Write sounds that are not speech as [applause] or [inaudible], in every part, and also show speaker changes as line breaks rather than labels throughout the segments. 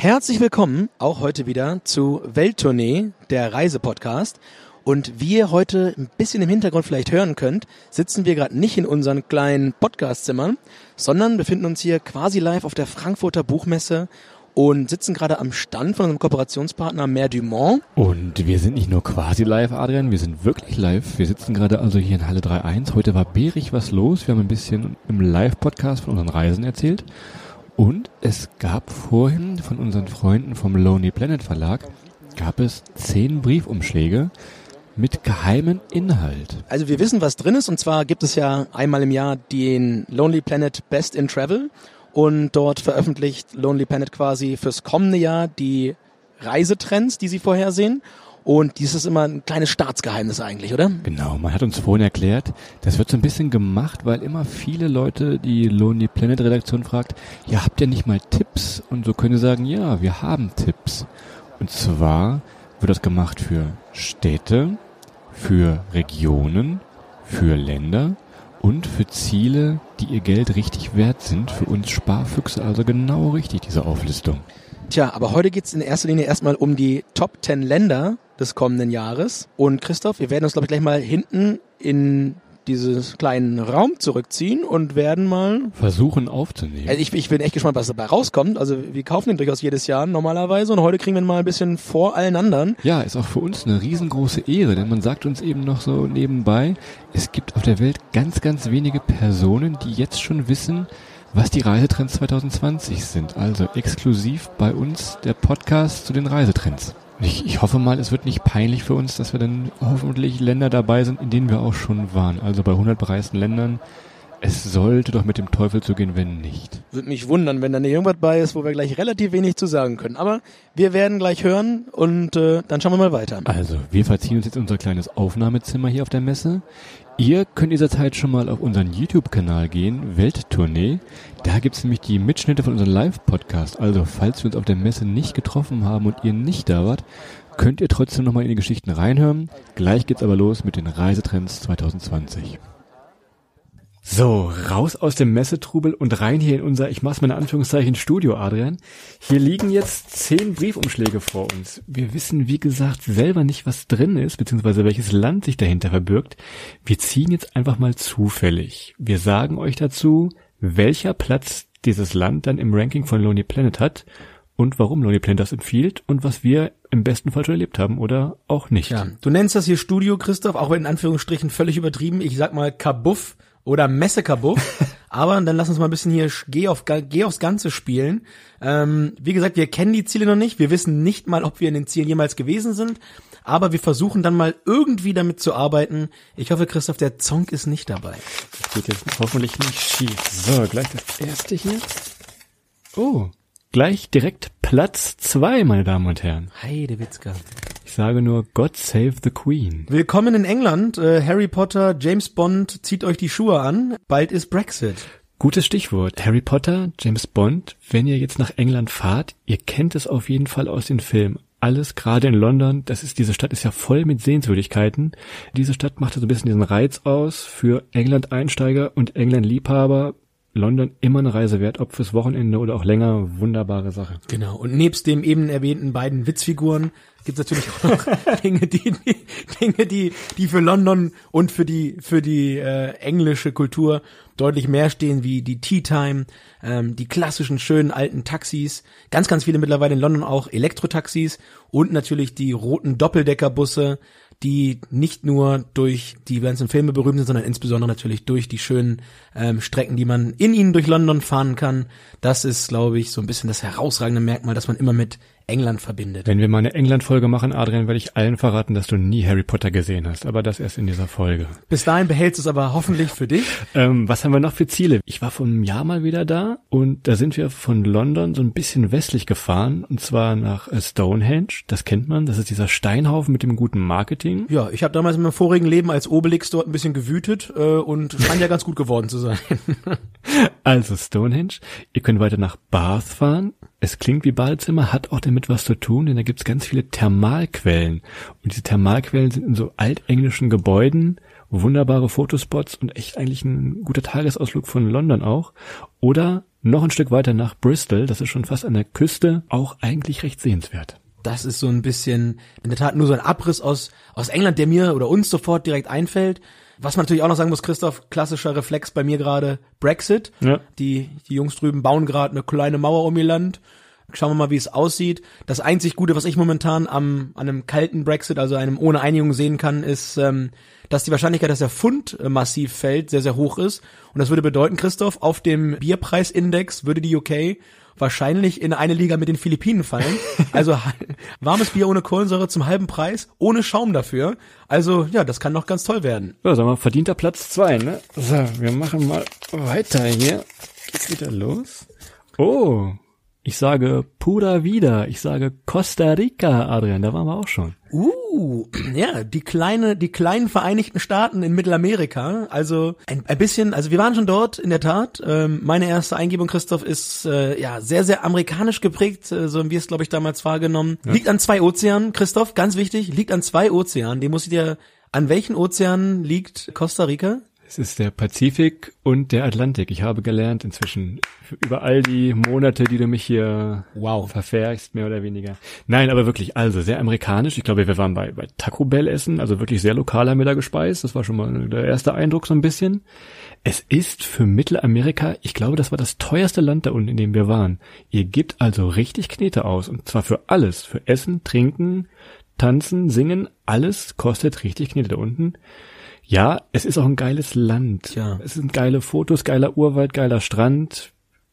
Herzlich willkommen auch heute wieder zu Welttournee, der Reisepodcast. Und wie ihr heute ein bisschen im Hintergrund vielleicht hören könnt, sitzen wir gerade nicht in unseren kleinen Podcastzimmern, sondern befinden uns hier quasi live auf der Frankfurter Buchmesse und sitzen gerade am Stand von unserem Kooperationspartner Mer Dumont.
Und wir sind nicht nur quasi live, Adrian, wir sind wirklich live. Wir sitzen gerade also hier in Halle 3.1. Heute war bärig was los. Wir haben ein bisschen im Live-Podcast von unseren Reisen erzählt. Und es gab vorhin von unseren Freunden vom Lonely Planet Verlag, gab es zehn Briefumschläge mit geheimem Inhalt.
Also wir wissen, was drin ist. Und zwar gibt es ja einmal im Jahr den Lonely Planet Best in Travel. Und dort veröffentlicht Lonely Planet quasi fürs kommende Jahr die Reisetrends, die sie vorhersehen. Und dies ist immer ein kleines Staatsgeheimnis eigentlich, oder?
Genau, man hat uns vorhin erklärt, das wird so ein bisschen gemacht, weil immer viele Leute die Lonely Planet Redaktion fragt, ja, habt ihr nicht mal Tipps? Und so können sie sagen, ja, wir haben Tipps. Und zwar wird das gemacht für Städte, für Regionen, für Länder und für Ziele, die ihr Geld richtig wert sind. Für uns Sparfüchse also genau richtig, diese Auflistung.
Tja, aber heute geht's in erster Linie erstmal um die Top 10 Länder des kommenden Jahres. Und Christoph, wir werden uns, glaube ich, gleich mal hinten in dieses kleinen Raum zurückziehen und werden mal
versuchen aufzunehmen.
Also ich, ich bin echt gespannt, was dabei rauskommt. Also wir kaufen den durchaus jedes Jahr normalerweise und heute kriegen wir ihn mal ein bisschen vor allen anderen.
Ja, ist auch für uns eine riesengroße Ehre, denn man sagt uns eben noch so nebenbei, es gibt auf der Welt ganz, ganz wenige Personen, die jetzt schon wissen, was die Reisetrends 2020 sind. Also exklusiv bei uns der Podcast zu den Reisetrends. Ich, ich hoffe mal, es wird nicht peinlich für uns, dass wir dann hoffentlich Länder dabei sind, in denen wir auch schon waren. Also bei 100 bereisten Ländern. Es sollte doch mit dem Teufel zugehen, wenn nicht.
Würde mich wundern, wenn da nicht irgendwas bei ist, wo wir gleich relativ wenig zu sagen können. Aber wir werden gleich hören und äh, dann schauen wir mal weiter.
Also, wir verziehen uns jetzt unser kleines Aufnahmezimmer hier auf der Messe. Ihr könnt dieser Zeit schon mal auf unseren YouTube-Kanal gehen, Welttournee. Da gibt's nämlich die Mitschnitte von unserem Live-Podcast. Also, falls wir uns auf der Messe nicht getroffen haben und ihr nicht da wart, könnt ihr trotzdem nochmal in die Geschichten reinhören. Gleich geht's aber los mit den Reisetrends 2020. So, raus aus dem Messetrubel und rein hier in unser, ich mach's mal in Anführungszeichen, Studio, Adrian. Hier liegen jetzt zehn Briefumschläge vor uns. Wir wissen, wie gesagt, selber nicht, was drin ist, beziehungsweise welches Land sich dahinter verbirgt. Wir ziehen jetzt einfach mal zufällig. Wir sagen euch dazu, welcher Platz dieses Land dann im Ranking von Lonely Planet hat und warum Lonely Planet das empfiehlt und was wir im besten Fall schon erlebt haben oder auch nicht.
Ja, du nennst das hier Studio, Christoph, auch in Anführungsstrichen völlig übertrieben. Ich sag mal Kabuff oder Messekabuff. [laughs] Aber dann lass uns mal ein bisschen hier geh, auf, geh aufs Ganze spielen. Ähm, wie gesagt, wir kennen die Ziele noch nicht. Wir wissen nicht mal, ob wir in den Zielen jemals gewesen sind. Aber wir versuchen dann mal irgendwie damit zu arbeiten. Ich hoffe, Christoph, der Zonk ist nicht dabei.
Das geht jetzt hoffentlich nicht schief. So, gleich das erste hier. Oh, gleich direkt Platz zwei, meine Damen und Herren.
Heide Witzka.
Ich sage nur God Save the Queen.
Willkommen in England. Äh, Harry Potter, James Bond, zieht euch die Schuhe an. Bald ist Brexit.
Gutes Stichwort. Harry Potter, James Bond. Wenn ihr jetzt nach England fahrt, ihr kennt es auf jeden Fall aus den Filmen. Alles gerade in London, das ist, diese Stadt ist ja voll mit Sehenswürdigkeiten. Diese Stadt macht so ein bisschen diesen Reiz aus für England-Einsteiger und England-Liebhaber. London immer eine Reise wert, ob fürs Wochenende oder auch länger. Wunderbare Sache.
Genau. Und nebst dem eben erwähnten beiden Witzfiguren gibt es natürlich auch noch [laughs] Dinge, die, die, Dinge, die, die für London und für die, für die äh, englische Kultur deutlich mehr stehen, wie die Tea Time, ähm, die klassischen schönen alten Taxis, ganz, ganz viele mittlerweile in London auch Elektrotaxis und natürlich die roten Doppeldeckerbusse, die nicht nur durch die ganzen Filme berühmt sind, sondern insbesondere natürlich durch die schönen ähm, Strecken, die man in ihnen durch London fahren kann. Das ist, glaube ich, so ein bisschen das herausragende Merkmal, dass man immer mit England verbindet.
Wenn wir mal eine England-Folge machen, Adrian, werde ich allen verraten, dass du nie Harry Potter gesehen hast. Aber das erst in dieser Folge.
Bis dahin behältst du es aber hoffentlich für dich.
Ähm, was haben wir noch für Ziele? Ich war vor einem Jahr mal wieder da und da sind wir von London so ein bisschen westlich gefahren und zwar nach äh, Stonehenge. Das kennt man. Das ist dieser Steinhaufen mit dem guten Marketing.
Ja, ich habe damals in meinem vorigen Leben als Obelix dort ein bisschen gewütet äh, und scheint ja ganz gut geworden zu sein. [laughs]
Also Stonehenge. Ihr könnt weiter nach Bath fahren. Es klingt wie Badezimmer, hat auch damit was zu tun, denn da gibt's ganz viele Thermalquellen. Und diese Thermalquellen sind in so altenglischen Gebäuden, wunderbare Fotospots und echt eigentlich ein guter Tagesausflug von London auch. Oder noch ein Stück weiter nach Bristol, das ist schon fast an der Küste, auch eigentlich recht sehenswert.
Das ist so ein bisschen, in der Tat nur so ein Abriss aus, aus England, der mir oder uns sofort direkt einfällt. Was man natürlich auch noch sagen muss, Christoph, klassischer Reflex bei mir gerade, Brexit.
Ja.
Die, die Jungs drüben bauen gerade eine kleine Mauer um ihr Land. Schauen wir mal, wie es aussieht. Das einzig Gute, was ich momentan am, an einem kalten Brexit, also einem ohne Einigung sehen kann, ist, ähm, dass die Wahrscheinlichkeit, dass der Pfund äh, massiv fällt, sehr, sehr hoch ist. Und das würde bedeuten, Christoph, auf dem Bierpreisindex würde die UK wahrscheinlich in eine Liga mit den Philippinen fallen. Also [laughs] warmes Bier ohne Kohlensäure zum halben Preis, ohne Schaum dafür. Also ja, das kann noch ganz toll werden.
Ja, sag mal, verdienter Platz zwei, ne? So, wir machen mal weiter hier. Geht's wieder los? Oh, ich sage Pura Vida. Ich sage Costa Rica, Adrian. Da waren wir auch schon.
Uh, [clears throat] ja, die kleine, die kleinen Vereinigten Staaten in Mittelamerika. Also ein, ein bisschen, also wir waren schon dort in der Tat. Ähm, meine erste Eingebung, Christoph, ist äh, ja sehr, sehr amerikanisch geprägt, äh, so haben wir es, glaube ich, damals wahrgenommen. Liegt an zwei Ozeanen, Christoph, ganz wichtig, liegt an zwei Ozeanen. Den muss ich dir. An welchen Ozeanen liegt Costa Rica?
Es ist der Pazifik und der Atlantik. Ich habe gelernt inzwischen über all die Monate, die du mich hier
Wow.
verfährst, mehr oder weniger. Nein, aber wirklich, also sehr amerikanisch. Ich glaube, wir waren bei, bei Taco Bell essen, also wirklich sehr lokaler Mittag gespeist. Das war schon mal der erste Eindruck so ein bisschen. Es ist für Mittelamerika, ich glaube, das war das teuerste Land da unten, in dem wir waren. Ihr gebt also richtig Knete aus und zwar für alles, für Essen, Trinken, Tanzen, Singen, alles kostet richtig Knete da unten. Ja, es ist auch ein geiles Land.
Tja.
Es sind geile Fotos, geiler Urwald, geiler Strand.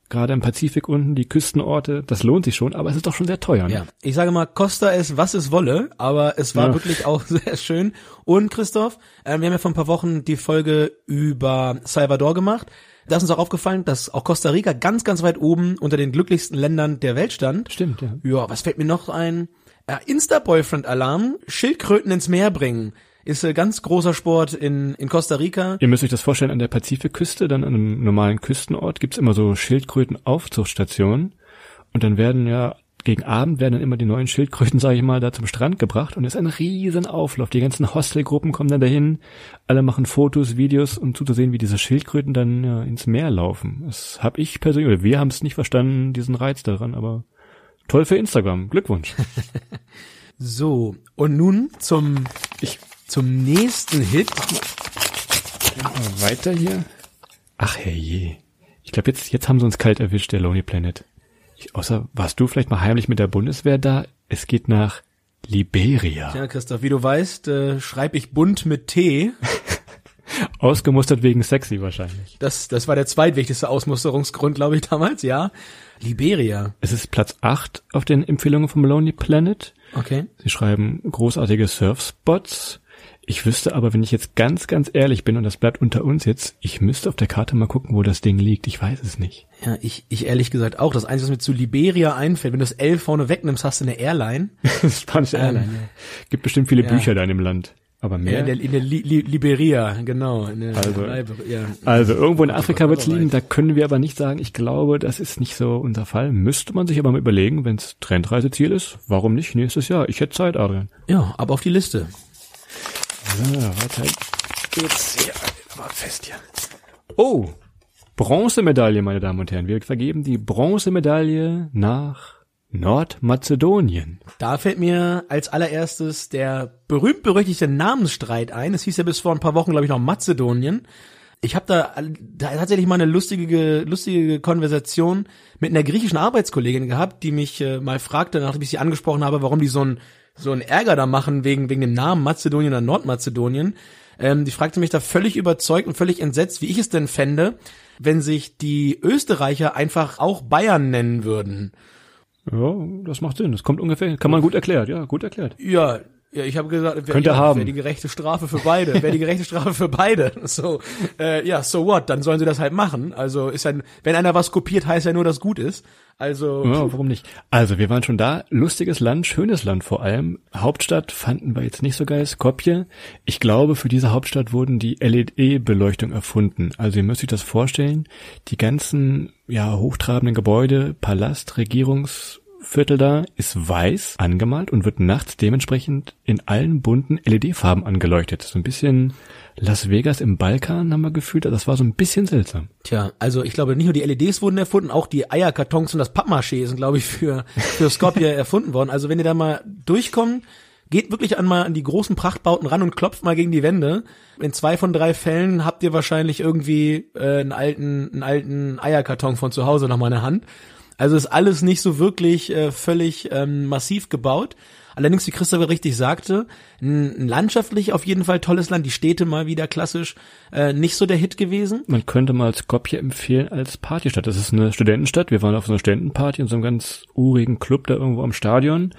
Gerade im Pazifik unten, die Küstenorte, das lohnt sich schon, aber es ist doch schon sehr teuer. Ne?
Ja, ich sage mal, Costa es, was es wolle, aber es war
Ja.
wirklich auch [laughs] sehr schön. Und Christoph, äh, wir haben ja vor ein paar Wochen die Folge über Salvador gemacht. Da ist uns auch aufgefallen, dass auch Costa Rica ganz, ganz weit oben unter den glücklichsten Ländern der Welt stand.
Stimmt, ja.
Ja, was fällt mir noch ein? Äh, Insta-Boyfriend-Alarm, Schildkröten ins Meer bringen. Ist äh, ganz großer Sport in, in Costa Rica.
Ihr müsst euch das vorstellen, an der Pazifikküste, dann an einem normalen Küstenort, gibt's immer so Schildkröten-Aufzuchtstationen. Und dann werden ja, gegen Abend werden dann immer die neuen Schildkröten, [laughs] sage ich mal, da zum Strand gebracht. Und es ist ein riesen Auflauf. Die ganzen Hostelgruppen kommen dann dahin. Alle machen Fotos, Videos, um zuzusehen, wie diese Schildkröten dann ja, ins Meer laufen. Das habe ich persönlich, oder wir haben es nicht verstanden, diesen Reiz daran, aber toll für Instagram. Glückwunsch. [laughs]
So, und nun zum, ich, zum nächsten Hit.
Weiter hier. Ach herrje. Ich glaube, jetzt, jetzt haben sie uns kalt erwischt, der Lonely Planet. Ich, außer, warst du vielleicht mal heimlich mit der Bundeswehr da? Es geht nach Liberia.
Ja, Christoph, wie du weißt, äh, schreibe ich bunt mit T. [laughs]
Ausgemustert wegen sexy wahrscheinlich.
Das, das war der zweitwichtigste Ausmusterungsgrund, glaube ich, damals, ja. Liberia.
Es ist Platz 8 auf den Empfehlungen vom Lonely Planet.
Okay.
Sie schreiben großartige Surfspots. Ich wüsste aber, wenn ich jetzt ganz, ganz ehrlich bin, und das bleibt unter uns jetzt, ich müsste auf der Karte mal gucken, wo das Ding liegt. Ich weiß es nicht.
Ja, ich, ich ehrlich gesagt auch. Das Einzige, was mir zu Liberia einfällt, wenn du das L vorne wegnimmst, hast du eine Airline. [laughs]
Spanische
Ähm,
Airline. ja. Gibt bestimmt viele
ja.
Bücher da in dem Land. Aber
Ja,
mehr?
in der, in der Li, Li, Liberia, genau.
Also-
ja.
Also irgendwo in Afrika wird's liegen, da können wir aber nicht sagen, ich glaube, das ist nicht so unser Fall. Müsste man sich aber mal überlegen, wenn's Trendreiseziel ist, warum nicht nächstes Jahr? Ich hätte Zeit, Adrian.
Ja, aber auf die Liste.
So, weiter geht's hier. Aber fest hier. Oh, Bronzemedaille, meine Damen und Herren. Wir vergeben die Bronzemedaille nach Nordmazedonien.
Da fällt mir als allererstes der berühmt-berüchtigte Namensstreit ein. Es hieß ja bis vor ein paar Wochen, glaube ich, noch Mazedonien. Ich habe da, da tatsächlich mal eine lustige, lustige Konversation mit einer griechischen Arbeitskollegin gehabt, die mich äh, mal fragte, nachdem ich sie angesprochen habe, warum die so ein so einen Ärger da machen wegen wegen dem Namen Mazedonien oder Nordmazedonien. Ähm, die fragte mich da völlig überzeugt und völlig entsetzt, wie ich es denn fände, wenn sich die Österreicher einfach auch Bayern nennen würden.
Ja, das macht Sinn. Das kommt ungefähr, kann man gut erklärt, ja, gut erklärt.
Ja, ja, ich habe gesagt,
ihr
ja,
haben.
wäre die gerechte Strafe für beide, wäre die gerechte Strafe für beide. [laughs] So, äh, ja, so what? Dann sollen sie das halt machen. Also ist ein, wenn einer was kopiert, heißt ja nur, dass gut ist. Also
Ja, warum nicht? Also, wir waren schon da. Lustiges Land, schönes Land vor allem. Hauptstadt fanden wir jetzt nicht so geil, Skopje. Ich glaube, für diese Hauptstadt wurden die LED-Beleuchtung erfunden. Also, ihr müsst euch das vorstellen. Die ganzen, ja, hochtrabenden Gebäude, Palast, Regierungsviertel da ist weiß angemalt und wird nachts dementsprechend in allen bunten LED-Farben angeleuchtet. So ein bisschen Las Vegas im Balkan haben wir gefühlt. Das war so ein bisschen seltsam.
Tja, also ich glaube, nicht nur die LEDs wurden erfunden, auch die Eierkartons und das Pappmaché sind, glaube ich, für, für Skopje erfunden worden. Also wenn ihr da mal durchkommt, geht wirklich an mal an die großen Prachtbauten ran und klopft mal gegen die Wände. In zwei von drei Fällen habt ihr wahrscheinlich irgendwie äh, einen alten, einen alten Eierkarton von zu Hause noch mal in der Hand. Also ist alles nicht so wirklich äh, völlig ähm, massiv gebaut. Allerdings, wie Christopher richtig sagte, ein, landschaftlich auf jeden Fall tolles Land. Die Städte mal wieder klassisch äh, nicht so der Hit gewesen.
Man könnte mal Skopje empfehlen als Partystadt. Das ist eine Studentenstadt. Wir waren auf so einer Studentenparty in so einem ganz urigen Club da irgendwo am Stadion.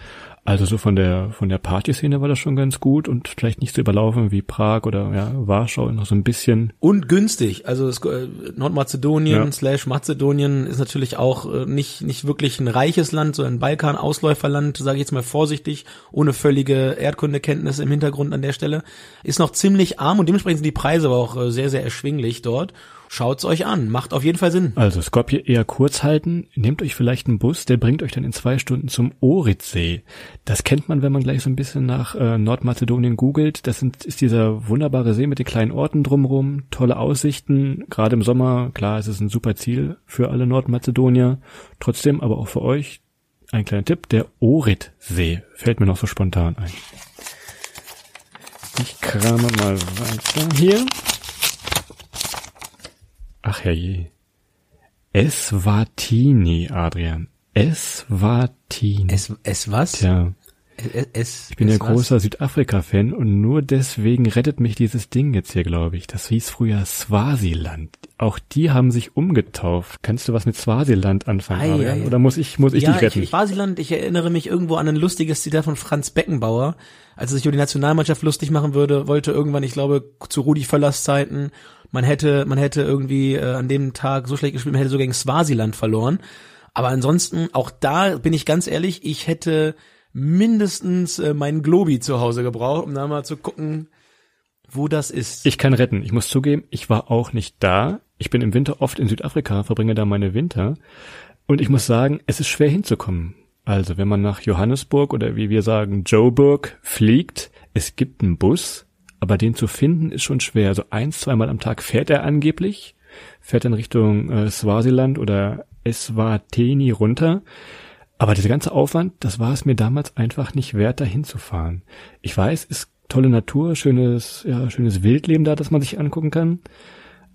Also so von der von der Partyszene war das schon ganz gut und vielleicht nicht so überlaufen wie Prag oder ja, Warschau noch so ein bisschen.
Und günstig. Also es, äh, Nordmazedonien
Ja.
slash Mazedonien ist natürlich auch äh, nicht, nicht wirklich ein reiches Land, so ein Balkan-Ausläuferland, sage ich jetzt mal vorsichtig, ohne völlige Erdkundekenntnis im Hintergrund an der Stelle. Ist noch ziemlich arm und dementsprechend sind die Preise aber auch äh, sehr, sehr erschwinglich dort. Schaut's euch an. Macht auf jeden Fall Sinn.
Also Skopje eher kurz halten. Nehmt euch vielleicht einen Bus, der bringt euch dann in zwei Stunden zum Oritsee. Das kennt man, wenn man gleich so ein bisschen nach äh, Nordmazedonien googelt. Das sind, ist dieser wunderbare See mit den kleinen Orten drumherum, tolle Aussichten. Gerade im Sommer, klar, es ist ein super Ziel für alle Nordmazedonier. Trotzdem aber auch für euch ein kleiner Tipp, der Oritsee fällt mir noch so spontan ein. Ich krame mal weiter hier. Ach herrje. Eswatini, Adrian. Eswatini.
Es, es was?
Tja,
Es, es,
ich bin
es
ja großer Südafrika-Fan und nur deswegen rettet mich dieses Ding jetzt hier, glaube ich. Das hieß früher Swasiland. Auch die haben sich umgetauft. Kannst du was mit Swasiland anfangen,
Ei,
Adrian?
ei.
Oder muss ich, muss ich
ja,
dich retten?
Ich, Swasiland, ich erinnere mich irgendwo an ein lustiges Zitat von Franz Beckenbauer, als er sich über die Nationalmannschaft lustig machen würde, wollte irgendwann, ich glaube, zu Rudi Völlers Zeiten, man hätte, man hätte irgendwie äh, an dem Tag so schlecht gespielt, man hätte so gegen Swasiland verloren. Aber ansonsten, auch da bin ich ganz ehrlich, ich hätte mindestens äh, meinen Globi zu Hause gebraucht, um da mal zu gucken, wo das ist.
Ich kann retten. Ich muss zugeben, ich war auch nicht da. Ich bin im Winter oft in Südafrika, verbringe da meine Winter. Und ich muss sagen, es ist schwer hinzukommen. Also, wenn man nach Johannesburg oder wie wir sagen, Joburg fliegt, es gibt einen Bus, aber den zu finden ist schon schwer. Also eins, zweimal am Tag fährt er angeblich, fährt dann Richtung äh, Swasiland oder Eswatini runter. Aber dieser ganze Aufwand, das war es mir damals einfach nicht wert, da hinzufahren. Ich weiß, ist tolle Natur, schönes, ja, schönes Wildleben da, das man sich angucken kann.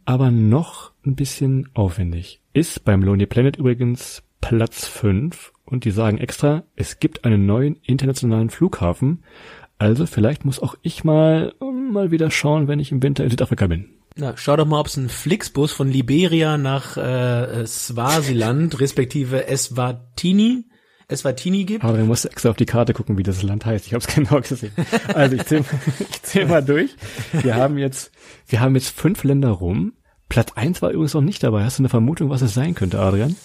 Aber noch ein bisschen aufwendig. Ist beim Lonely Planet übrigens Platz 5 und die sagen extra, es gibt einen neuen internationalen Flughafen. Also vielleicht muss auch ich mal, mal wieder schauen, wenn ich im Winter in Südafrika bin.
Na, schau doch mal, ob es einen Flixbus von Liberia nach äh, Swasiland, [laughs] respektive Eswatini, Eswatini gibt.
Aber du musst extra auf die Karte gucken, wie das Land heißt. Ich habe es [laughs] genau gesehen. Also ich zähle [laughs] ich zähl mal durch. Wir haben jetzt, wir haben jetzt fünf Länder rum. Platz eins war übrigens noch nicht dabei. Hast du eine Vermutung, was es sein könnte, Adrian?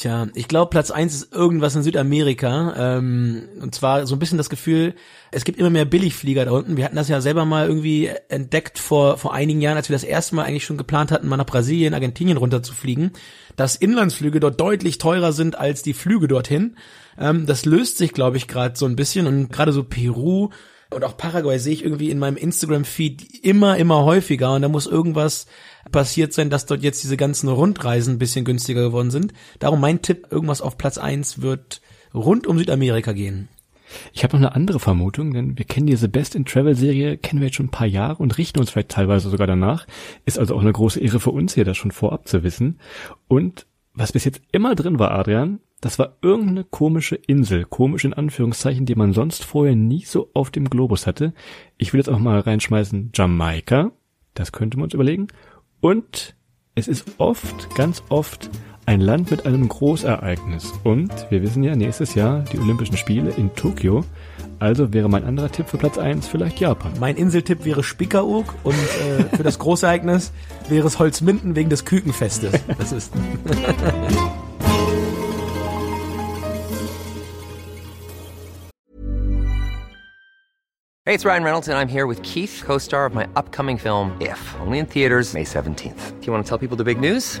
Tja, ich glaube, Platz eins ist irgendwas in Südamerika. Ähm, und zwar so ein bisschen das Gefühl, es gibt immer mehr Billigflieger da unten. Wir hatten das ja selber mal irgendwie entdeckt vor, vor einigen Jahren, als wir das erste Mal eigentlich schon geplant hatten, mal nach Brasilien, Argentinien runterzufliegen, dass Inlandsflüge dort deutlich teurer sind als die Flüge dorthin. Ähm, das löst sich, glaube ich, gerade so ein bisschen. Und gerade so Peru und auch Paraguay sehe ich irgendwie in meinem Instagram-Feed immer, immer häufiger. Und da muss irgendwas passiert sein, dass dort jetzt diese ganzen Rundreisen ein bisschen günstiger geworden sind. Darum mein Tipp, irgendwas auf Platz eins wird rund um Südamerika gehen.
Ich habe noch eine andere Vermutung, denn wir kennen diese Best in Travel Serie, kennen wir jetzt schon ein paar Jahre und richten uns vielleicht teilweise sogar danach. Ist also auch eine große Ehre für uns hier, das schon vorab zu wissen. Und was bis jetzt immer drin war, Adrian, das war irgendeine komische Insel, komisch in Anführungszeichen, die man sonst vorher nie so auf dem Globus hatte. Ich will jetzt auch mal reinschmeißen Jamaika, das könnte man uns überlegen. Und es ist oft, ganz oft Ein Land mit einem Großereignis. Und wir wissen ja, nächstes Jahr die Olympischen Spiele in Tokio. Also wäre mein anderer Tipp für Platz 1 vielleicht Japan.
Mein Inseltipp wäre Spickeroog und äh, für das Großereignis [laughs] wäre es Holzminden wegen des Kükenfestes. Das ist
Hey, it's Ryan Reynolds, and I'm here with Keith, co star of my upcoming film, If, only in theaters, May 17th. Do you want to tell people the big news?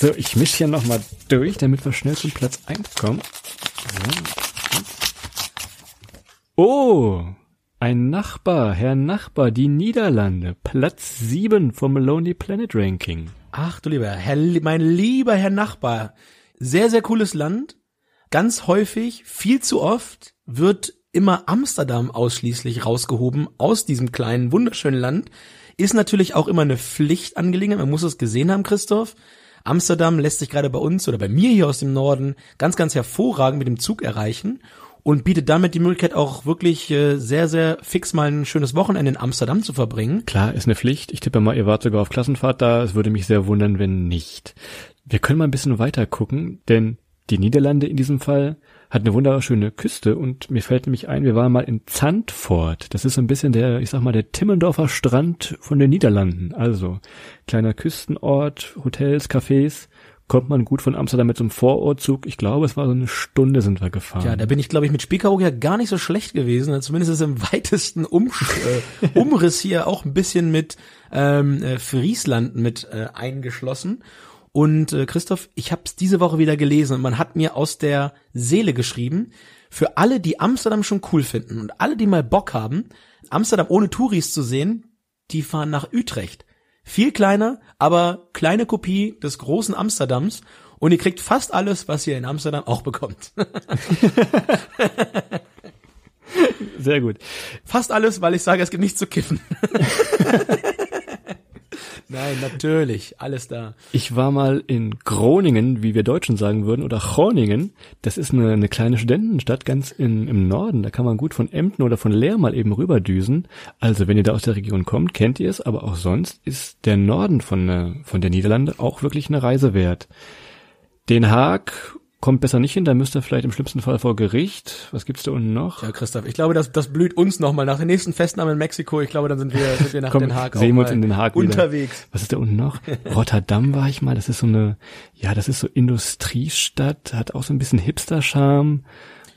So, ich mische hier nochmal durch, damit wir schnell zum Platz 1 kommen. Oh, ein Nachbar, Herr Nachbar, die Niederlande. Platz 7 vom Lonely Planet Ranking.
Ach du lieber Herr, mein lieber Herr Nachbar. Sehr, sehr cooles Land. Ganz häufig, viel zu oft wird immer Amsterdam ausschließlich rausgehoben aus diesem kleinen, wunderschönen Land. Ist natürlich auch immer eine Pflichtangelegenheit. Man muss es gesehen haben, Christoph. Amsterdam lässt sich gerade bei uns oder bei mir hier aus dem Norden ganz, ganz hervorragend mit dem Zug erreichen und bietet damit die Möglichkeit auch wirklich äh, sehr, sehr fix mal ein schönes Wochenende in Amsterdam zu verbringen.
Klar, ist eine Pflicht. Ich tippe mal, ihr wart sogar auf Klassenfahrt da. Es würde mich sehr wundern, wenn nicht. Wir können mal ein bisschen weiter gucken, denn die Niederlande in diesem Fall hat eine wunderschöne Küste und mir fällt nämlich ein, wir waren mal in Zandvoort. Das ist so ein bisschen der, ich sag mal, der Timmendorfer Strand von den Niederlanden. Also kleiner Küstenort, Hotels, Cafés. Kommt man gut von Amsterdam mit so einem Vorortzug. Ich glaube, es war so eine Stunde sind wir gefahren.
Ja, da bin ich, glaube ich, mit Spiekeroog ja gar nicht so schlecht gewesen. Zumindest ist im weitesten um äh, Umriss hier auch ein bisschen mit ähm, äh, Friesland mit äh, eingeschlossen. Und äh, Christoph, ich habe es diese Woche wieder gelesen und man hat mir aus der Seele geschrieben, für alle, die Amsterdam schon cool finden und alle, die mal Bock haben, Amsterdam ohne Touris zu sehen, die fahren nach Utrecht. Viel kleiner, aber kleine Kopie des großen Amsterdams und ihr kriegt fast alles, was ihr in Amsterdam auch bekommt. [laughs]
Sehr gut.
Fast alles, weil ich sage, es gibt nichts zu kiffen. [laughs] Nein, natürlich, alles da.
Ich war mal in Groningen, wie wir Deutschen sagen würden, oder Groningen. Das ist eine, eine kleine Studentenstadt ganz in, im Norden. Da kann man gut von Emden oder von Leer mal eben rüberdüsen. Also wenn ihr da aus der Region kommt, kennt ihr es. Aber auch sonst ist der Norden von, äh, von der Niederlande auch wirklich eine Reise wert. Den Haag kommt besser nicht hin, da müsst ihr vielleicht im schlimmsten Fall vor Gericht. Was gibt's da unten noch?
Ja, Christoph, ich glaube, das, das blüht uns nochmal nach der nächsten Festnahme in Mexiko. Ich glaube, dann sind wir, sind wir nach
Komm,
Den Haag
sehen wir uns in Den Haag
unterwegs.
Wieder. Was ist da unten noch? Rotterdam war ich mal. Das ist so eine, ja, das ist so Industriestadt, hat auch so ein bisschen Hipster-Charme.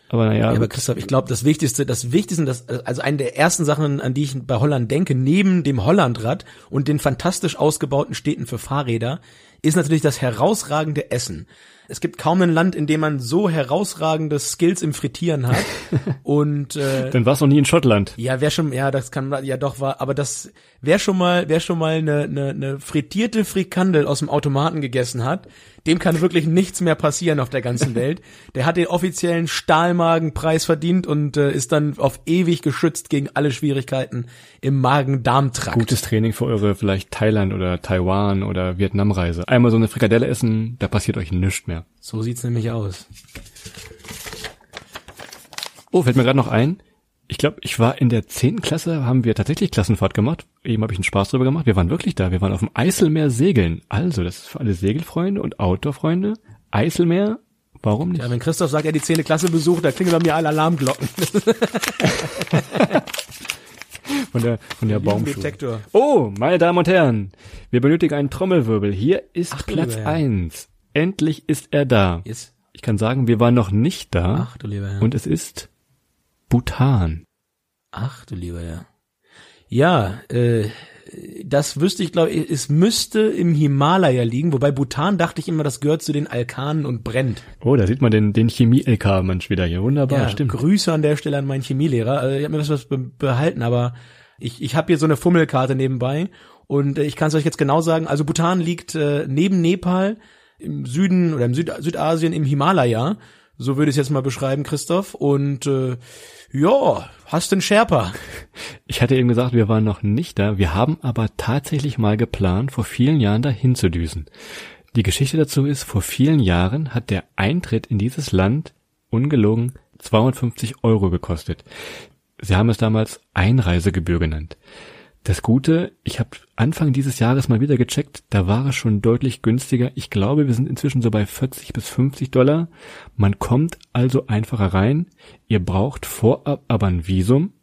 Aber naja.
Ja, aber Christoph, ich glaube, das Wichtigste, das Wichtigste, das, also eine der ersten Sachen, an die ich bei Holland denke, neben dem Hollandrad und den fantastisch ausgebauten Städten für Fahrräder, ist natürlich das herausragende Essen. Es gibt kaum ein Land, in dem man so herausragende Skills im Frittieren hat. [laughs] Und äh,
dann warst du noch nie in Schottland.
Ja, wer schon, ja, das kann, ja doch war, aber das, wer schon mal, wer schon mal eine, eine, eine frittierte Frikandel aus dem Automaten gegessen hat, dem kann wirklich nichts mehr passieren auf der ganzen Welt. [laughs] Der hat den offiziellen Stahlmagenpreis verdient und äh, ist dann auf ewig geschützt gegen alle Schwierigkeiten im Magen-Darm-Trakt.
Gutes Training für eure vielleicht Thailand oder Taiwan oder Vietnamreise. Einmal so eine Frikadelle essen, da passiert euch nichts mehr.
So sieht's nämlich aus.
Oh, fällt mir gerade noch ein. Ich glaube, ich war in der zehnten Klasse, haben wir tatsächlich Klassenfahrt gemacht. Eben habe ich einen Spaß drüber gemacht. Wir waren wirklich da. Wir waren auf dem Eiselmeer segeln. Also, das ist für alle Segelfreunde und Outdoorfreunde. Eiselmeer, warum nicht?
Ja, wenn Christoph sagt, er die zehnte Klasse besucht, da klingeln bei mir alle Alarmglocken. [laughs] [laughs]
von der, von der Baumschule. Oh, meine Damen und Herren, wir benötigen einen Trommelwirbel. Hier ist
Ach,
Platz eins. Endlich ist er da.
Yes.
Ich kann sagen, wir waren noch nicht da.
Ach du lieber Herr.
Und es ist Bhutan.
Ach du lieber Herr. Ja, äh, das wüsste ich, glaube ich, es müsste im Himalaya liegen, wobei Bhutan dachte ich immer, das gehört zu den Alkanen und brennt.
Oh, da sieht man den, den Chemie-LK-Mensch wieder hier. Wunderbar,
ja,
stimmt.
Grüße an der Stelle an meinen Chemielehrer. Also ich habe mir was, was be behalten, aber ich, ich habe hier so eine Fummelkarte nebenbei und äh, ich kann es euch jetzt genau sagen. Also Bhutan liegt äh, neben Nepal im Süden oder im Süd Südasien im Himalaya. So würde ich es jetzt mal beschreiben, Christoph. Und äh, ja, hast den Sherpa.
Ich hatte eben gesagt, wir waren noch nicht da. Wir haben aber tatsächlich mal geplant, vor vielen Jahren dahin zu düsen. Die Geschichte dazu ist, vor vielen Jahren hat der Eintritt in dieses Land ungelogen 250 Euro gekostet. Sie haben es damals Einreisegebühr genannt. Das Gute, ich habe Anfang dieses Jahres mal wieder gecheckt, da war es schon deutlich günstiger. Ich glaube, wir sind inzwischen so bei 40 bis 50 Dollar. Man kommt also einfacher rein. Ihr braucht vorab aber ein Visum.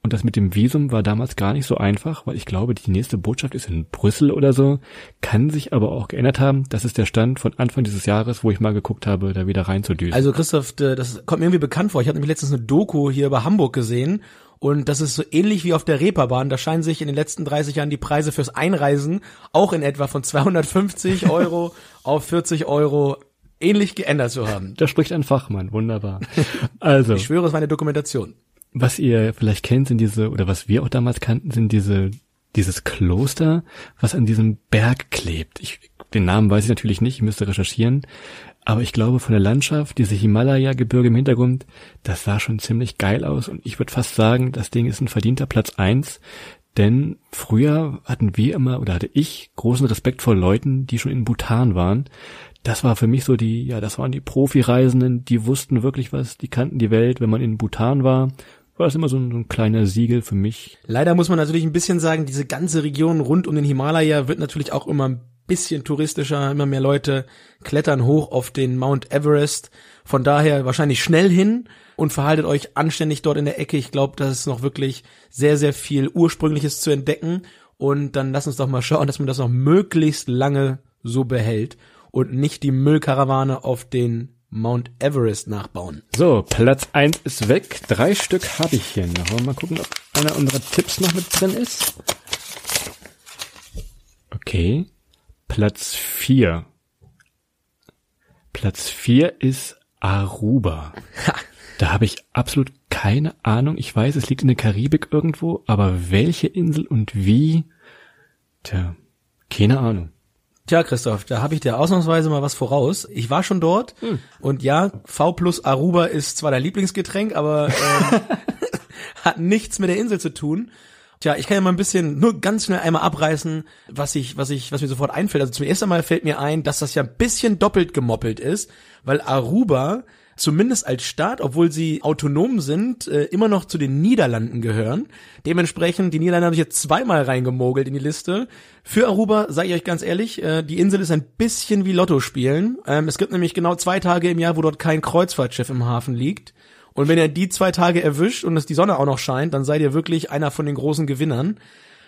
Und das mit dem Visum war damals gar nicht so einfach, weil ich glaube, die nächste Botschaft ist in Brüssel oder so. Kann sich aber auch geändert haben. Das ist der Stand von Anfang dieses Jahres, wo ich mal geguckt habe, da wieder reinzudüsen.
Also Christoph, das kommt mir irgendwie bekannt vor. Ich habe nämlich letztens eine Doku hier über Hamburg gesehen und das ist so ähnlich wie auf der Reeperbahn. Da scheinen sich in den letzten 30 Jahren die Preise fürs Einreisen auch in etwa von 250 [laughs] Euro auf 40 Euro ähnlich geändert zu haben.
Da spricht ein Fachmann, wunderbar. Also.
ich schwöre, es war eine Dokumentation.
Was ihr vielleicht kennt, sind diese, oder was wir auch damals kannten, sind diese, dieses Kloster, was an diesem Berg klebt. Ich, den Namen weiß ich natürlich nicht, ich müsste recherchieren. Aber ich glaube, von der Landschaft, diese Himalaya-Gebirge im Hintergrund, das sah schon ziemlich geil aus. Und ich würde fast sagen, das Ding ist ein verdienter Platz eins. Denn früher hatten wir immer, oder hatte ich, großen Respekt vor Leuten, die schon in Bhutan waren. Das war für mich so die, ja, das waren die Profireisenden, die wussten wirklich was, die kannten die Welt. Wenn man in Bhutan war, war das immer so ein, so ein kleiner Siegel für mich.
Leider muss man natürlich ein bisschen sagen, diese ganze Region rund um den Himalaya wird natürlich auch immer ein bisschen touristischer, immer mehr Leute klettern hoch auf den Mount Everest. Von daher wahrscheinlich schnell hin und verhaltet euch anständig dort in der Ecke. Ich glaube, da ist noch wirklich sehr, sehr viel Ursprüngliches zu entdecken. Und dann lass uns doch mal schauen, dass man das noch möglichst lange so behält und nicht die Müllkarawane auf den Mount Everest nachbauen.
So, Platz eins ist weg. Drei Stück habe ich hier noch. Mal gucken, ob einer unserer Tipps noch mit drin ist. Okay. Platz vier. Platz vier ist Aruba. Da habe ich absolut keine Ahnung. Ich weiß, es liegt in der Karibik irgendwo, aber welche Insel und wie? Tja, keine Ahnung.
Tja, Christoph, da habe ich dir ausnahmsweise mal was voraus. Ich war schon dort hm. und ja, V plus Aruba ist zwar dein Lieblingsgetränk, aber ähm, [laughs] [laughs] hat nichts mit der Insel zu tun. Tja, ich kann ja mal ein bisschen nur ganz schnell einmal abreißen, was ich, was ich, was mir sofort einfällt. Also zuerst einmal fällt mir ein, dass das ja ein bisschen doppelt gemoppelt ist, weil Aruba zumindest als Staat, obwohl sie autonom sind, äh, immer noch zu den Niederlanden gehören. Dementsprechend, die Niederlande habe ich jetzt zweimal reingemogelt in die Liste. Für Aruba, sage ich euch ganz ehrlich, äh, die Insel ist ein bisschen wie Lotto spielen. Ähm, es gibt nämlich genau zwei Tage im Jahr, wo dort kein Kreuzfahrtschiff im Hafen liegt. Und wenn ihr die zwei Tage erwischt und es die Sonne auch noch scheint, dann seid ihr wirklich einer von den großen Gewinnern.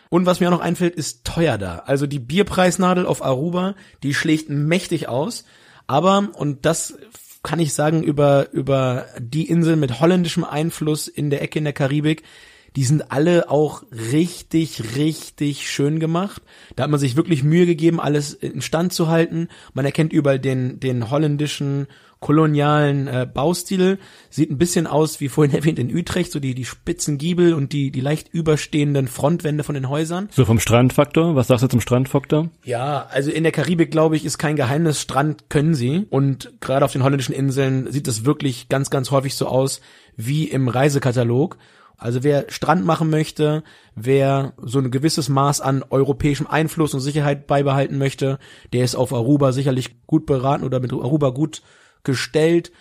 Und was mir auch noch einfällt, ist teuer da. Also die Bierpreisnadel auf Aruba, die schlägt mächtig aus. Aber, und das kann ich sagen über, über die Inseln mit holländischem Einfluss in der Ecke in der Karibik, die sind alle auch richtig, richtig schön gemacht. Da hat man sich wirklich Mühe gegeben, alles in Stand zu halten. Man erkennt überall den, den holländischen kolonialen äh, Baustil. Sieht ein bisschen aus, wie vorhin [laughs] erwähnt, in Utrecht, so die, die spitzen Giebel und die, die leicht überstehenden Frontwände von den Häusern.
So vom Strandfaktor? Was sagst du zum Strandfaktor?
Ja, also in der Karibik, glaube ich, ist kein Geheimnis. Strand können sie. Und gerade auf den holländischen Inseln sieht es wirklich ganz, ganz häufig so aus wie im Reisekatalog. Also wer Strand machen möchte, wer so ein gewisses Maß an europäischem Einfluss und Sicherheit beibehalten möchte, der ist auf Aruba sicherlich gut beraten oder mit Aruba gut gestellt.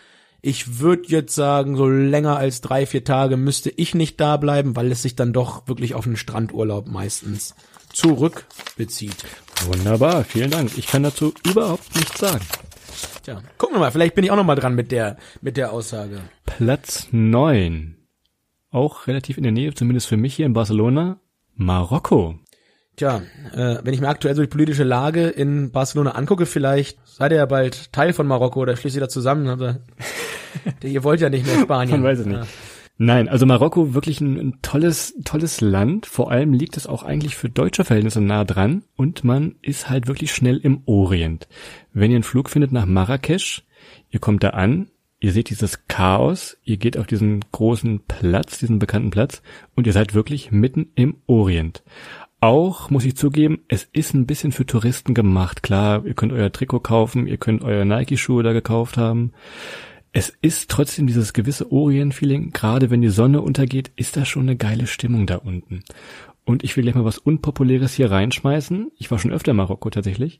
Ich würde jetzt sagen, so länger als drei, vier Tage müsste ich nicht da bleiben, weil es sich dann doch wirklich auf einen Strandurlaub meistens zurückbezieht.
Wunderbar, vielen Dank. Ich kann dazu überhaupt nichts sagen.
Tja, gucken wir mal, vielleicht bin ich auch noch mal dran mit der, mit der Aussage.
Platz neun, Auch relativ in der Nähe, zumindest für mich hier in Barcelona. Marokko.
Tja, äh, wenn ich mir aktuell so die politische Lage in Barcelona angucke, vielleicht seid ihr ja bald Teil von Marokko oder schließt ihr da zusammen. Also, [laughs] ihr wollt ja nicht mehr Spanien.
Man weiß es nicht. Ja. Nein, also Marokko wirklich ein, ein, tolles, tolles Land. Vor allem liegt es auch eigentlich für deutsche Verhältnisse nah dran und man ist halt wirklich schnell im Orient. Wenn ihr einen Flug findet nach Marrakesch, ihr kommt da an, ihr seht dieses Chaos, ihr geht auf diesen großen Platz, diesen bekannten Platz und ihr seid wirklich mitten im Orient. Auch, muss ich zugeben, es ist ein bisschen für Touristen gemacht. Klar, ihr könnt euer Trikot kaufen, ihr könnt eure Nike-Schuhe da gekauft haben. Es ist trotzdem dieses gewisse Orient-Feeling. Gerade wenn die Sonne untergeht, ist da schon eine geile Stimmung da unten. Und ich will gleich mal was Unpopuläres hier reinschmeißen. Ich war schon öfter in Marokko tatsächlich.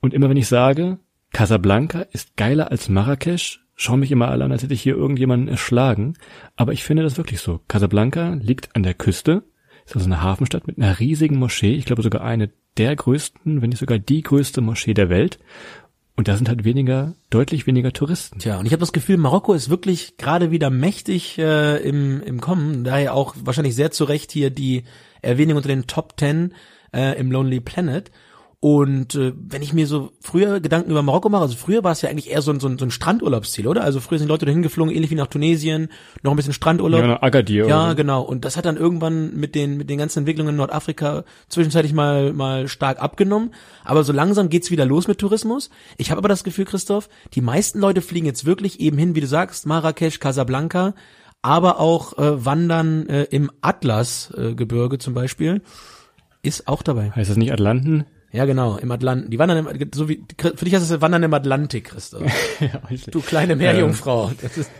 Und immer wenn ich sage, Casablanca ist geiler als Marrakesch, schauen mich immer alle an, als hätte ich hier irgendjemanden erschlagen. Aber ich finde das wirklich so. Casablanca liegt an der Küste, ist also eine Hafenstadt mit einer riesigen Moschee. Ich glaube sogar eine der größten, wenn nicht sogar die größte Moschee der Welt. Und da sind halt weniger, deutlich weniger Touristen.
Tja, und ich habe das Gefühl, Marokko ist wirklich gerade wieder mächtig äh, im, im Kommen. Daher auch wahrscheinlich sehr zu Recht hier die Erwähnung unter den Top Ten äh, im Lonely Planet. Und äh, wenn ich mir so früher Gedanken über Marokko mache, also früher war es ja eigentlich eher so ein, so ein, so ein Strandurlaubsziel, oder? Also früher sind Leute dahin geflogen, ähnlich wie nach Tunesien, noch ein bisschen Strandurlaub.
Ja, nach Agadir.
Ja,
oder
genau. Und das hat dann irgendwann mit den mit den ganzen Entwicklungen in Nordafrika zwischenzeitlich mal mal stark abgenommen. Aber so langsam geht's wieder los mit Tourismus. Ich habe aber das Gefühl, Christoph, die meisten Leute fliegen jetzt wirklich eben hin, wie du sagst, Marrakesch, Casablanca, aber auch äh, wandern äh, im Atlasgebirge äh, Gebirge zum Beispiel ist auch dabei.
Heißt das nicht Atlanten?
Ja, genau, im Atlanten. Die wandern im, so wie, für dich heißt es Wandern im Atlantik, Christoph. [laughs]
ja,
Du kleine Meerjungfrau. Ist,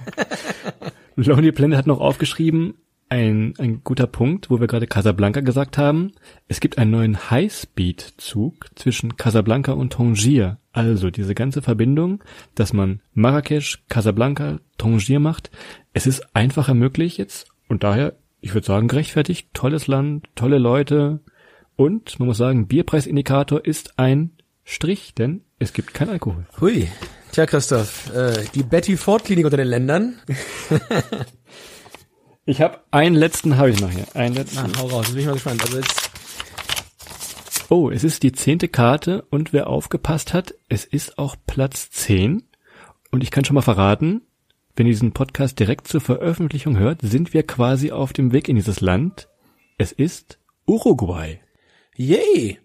[laughs]
Lonely Planet hat noch aufgeschrieben, ein, ein guter Punkt, wo wir gerade Casablanca gesagt haben. Es gibt einen neuen Highspeed-Zug zwischen Casablanca und Tangier. Also diese ganze Verbindung, dass man Marrakesch, Casablanca, Tangier macht. Es ist einfacher möglich jetzt und daher, ich würde sagen, gerechtfertigt. Tolles Land, tolle Leute und man muss sagen, Bierpreisindikator ist ein Strich, denn es gibt kein Alkohol.
hui. Tja, Christoph, äh, die Betty Ford Klinik unter den Ländern. [laughs]
Ich habe einen letzten, habe ich noch hier. Einen letzten.
Na, hau raus, bin ich mal gespannt. Also jetzt,
Oh, es ist die zehnte Karte und wer aufgepasst hat, es ist auch Platz zehn. Und ich kann schon mal verraten, wenn ihr diesen Podcast direkt zur Veröffentlichung hört, sind wir quasi auf dem Weg in dieses Land. Es ist Uruguay.
Yay.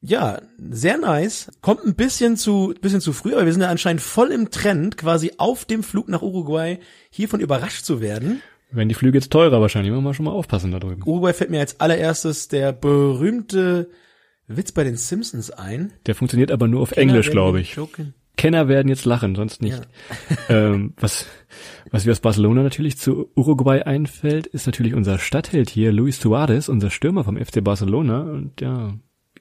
Ja, sehr nice. Kommt ein bisschen zu, bisschen zu früh, aber wir sind ja anscheinend voll im Trend, quasi auf dem Flug nach Uruguay hiervon überrascht zu werden.
Wenn die Flüge jetzt teurer wahrscheinlich, müssen wir schon mal aufpassen da drüben.
Uruguay fällt mir als allererstes der berühmte Witz bei den Simpsons ein.
Der funktioniert aber nur auf Englisch, glaube ich.
Joking.
Kenner werden jetzt lachen, sonst nicht. ähm, was, was mir aus Barcelona natürlich zu Uruguay einfällt, ist natürlich unser Stadtheld hier, Luis Suarez, unser Stürmer vom FC Barcelona. Und ja,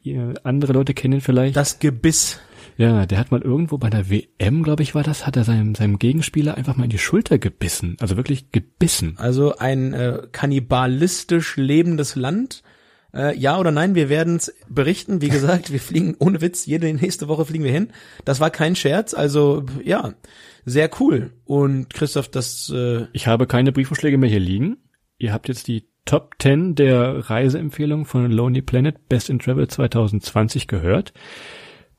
ihr, andere Leute kennen ihn vielleicht.
Das Gebiss.
ja, der hat mal irgendwo bei der WM, glaube ich, war das, hat er seinem, seinem Gegenspieler einfach mal in die Schulter gebissen. Also wirklich gebissen.
Also ein äh, kannibalistisch lebendes Land. Äh, ja oder nein, wir werden es berichten. Wie gesagt, wir fliegen ohne Witz, jede nächste Woche fliegen wir hin. Das war kein Scherz, also ja, sehr cool. Und Christoph, das äh,
Ich habe keine Briefvorschläge mehr hier liegen. Ihr habt jetzt die Top 10 der Reiseempfehlungen von Lonely Planet Best in Travel 2020 gehört.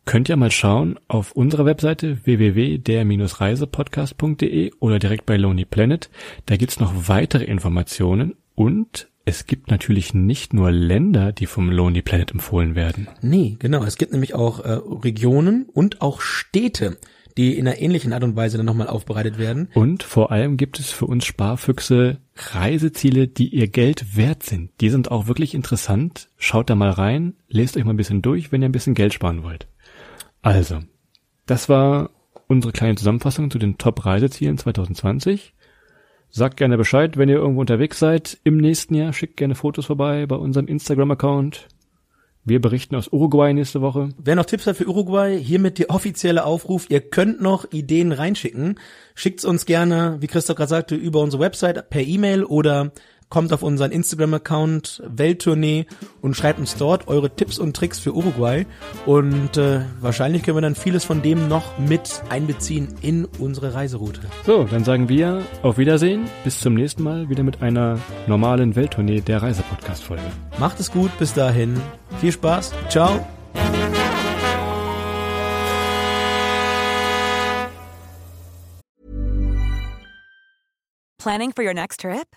Könnt ihr mal schauen auf unserer Webseite www.der-reisepodcast.de oder direkt bei Lonely Planet. Da gibt's noch weitere Informationen und es gibt natürlich nicht nur Länder, die vom Lonely Planet empfohlen werden.
Nee, genau. Es gibt nämlich auch äh, Regionen und auch Städte, die in einer ähnlichen Art und Weise dann nochmal aufbereitet werden.
Und vor allem gibt es für uns Sparfüchse Reiseziele, die ihr Geld wert sind. Die sind auch wirklich interessant. Schaut da mal rein, lest euch mal ein bisschen durch, wenn ihr ein bisschen Geld sparen wollt. Also, das war unsere kleine Zusammenfassung zu den Top-Reisezielen 2020. Sagt gerne Bescheid, wenn ihr irgendwo unterwegs seid im nächsten Jahr. Schickt gerne Fotos vorbei bei unserem Instagram-Account. Wir berichten aus Uruguay nächste Woche.
Wer noch Tipps hat für Uruguay, hiermit der offizielle Aufruf. Ihr könnt noch Ideen reinschicken. Schickt's uns gerne, wie Christoph gerade sagte, über unsere Website per E-Mail oder kommt auf unseren Instagram-Account Welttournee und schreibt uns dort eure Tipps und Tricks für Uruguay. Und äh, wahrscheinlich können wir dann vieles von dem noch mit einbeziehen in unsere Reiseroute.
So, dann sagen wir auf Wiedersehen. Bis zum nächsten Mal wieder mit einer normalen Welttournee der Reisepodcast-Folge.
Macht es gut, bis dahin. Viel Spaß. Ciao.
Planning for your next trip?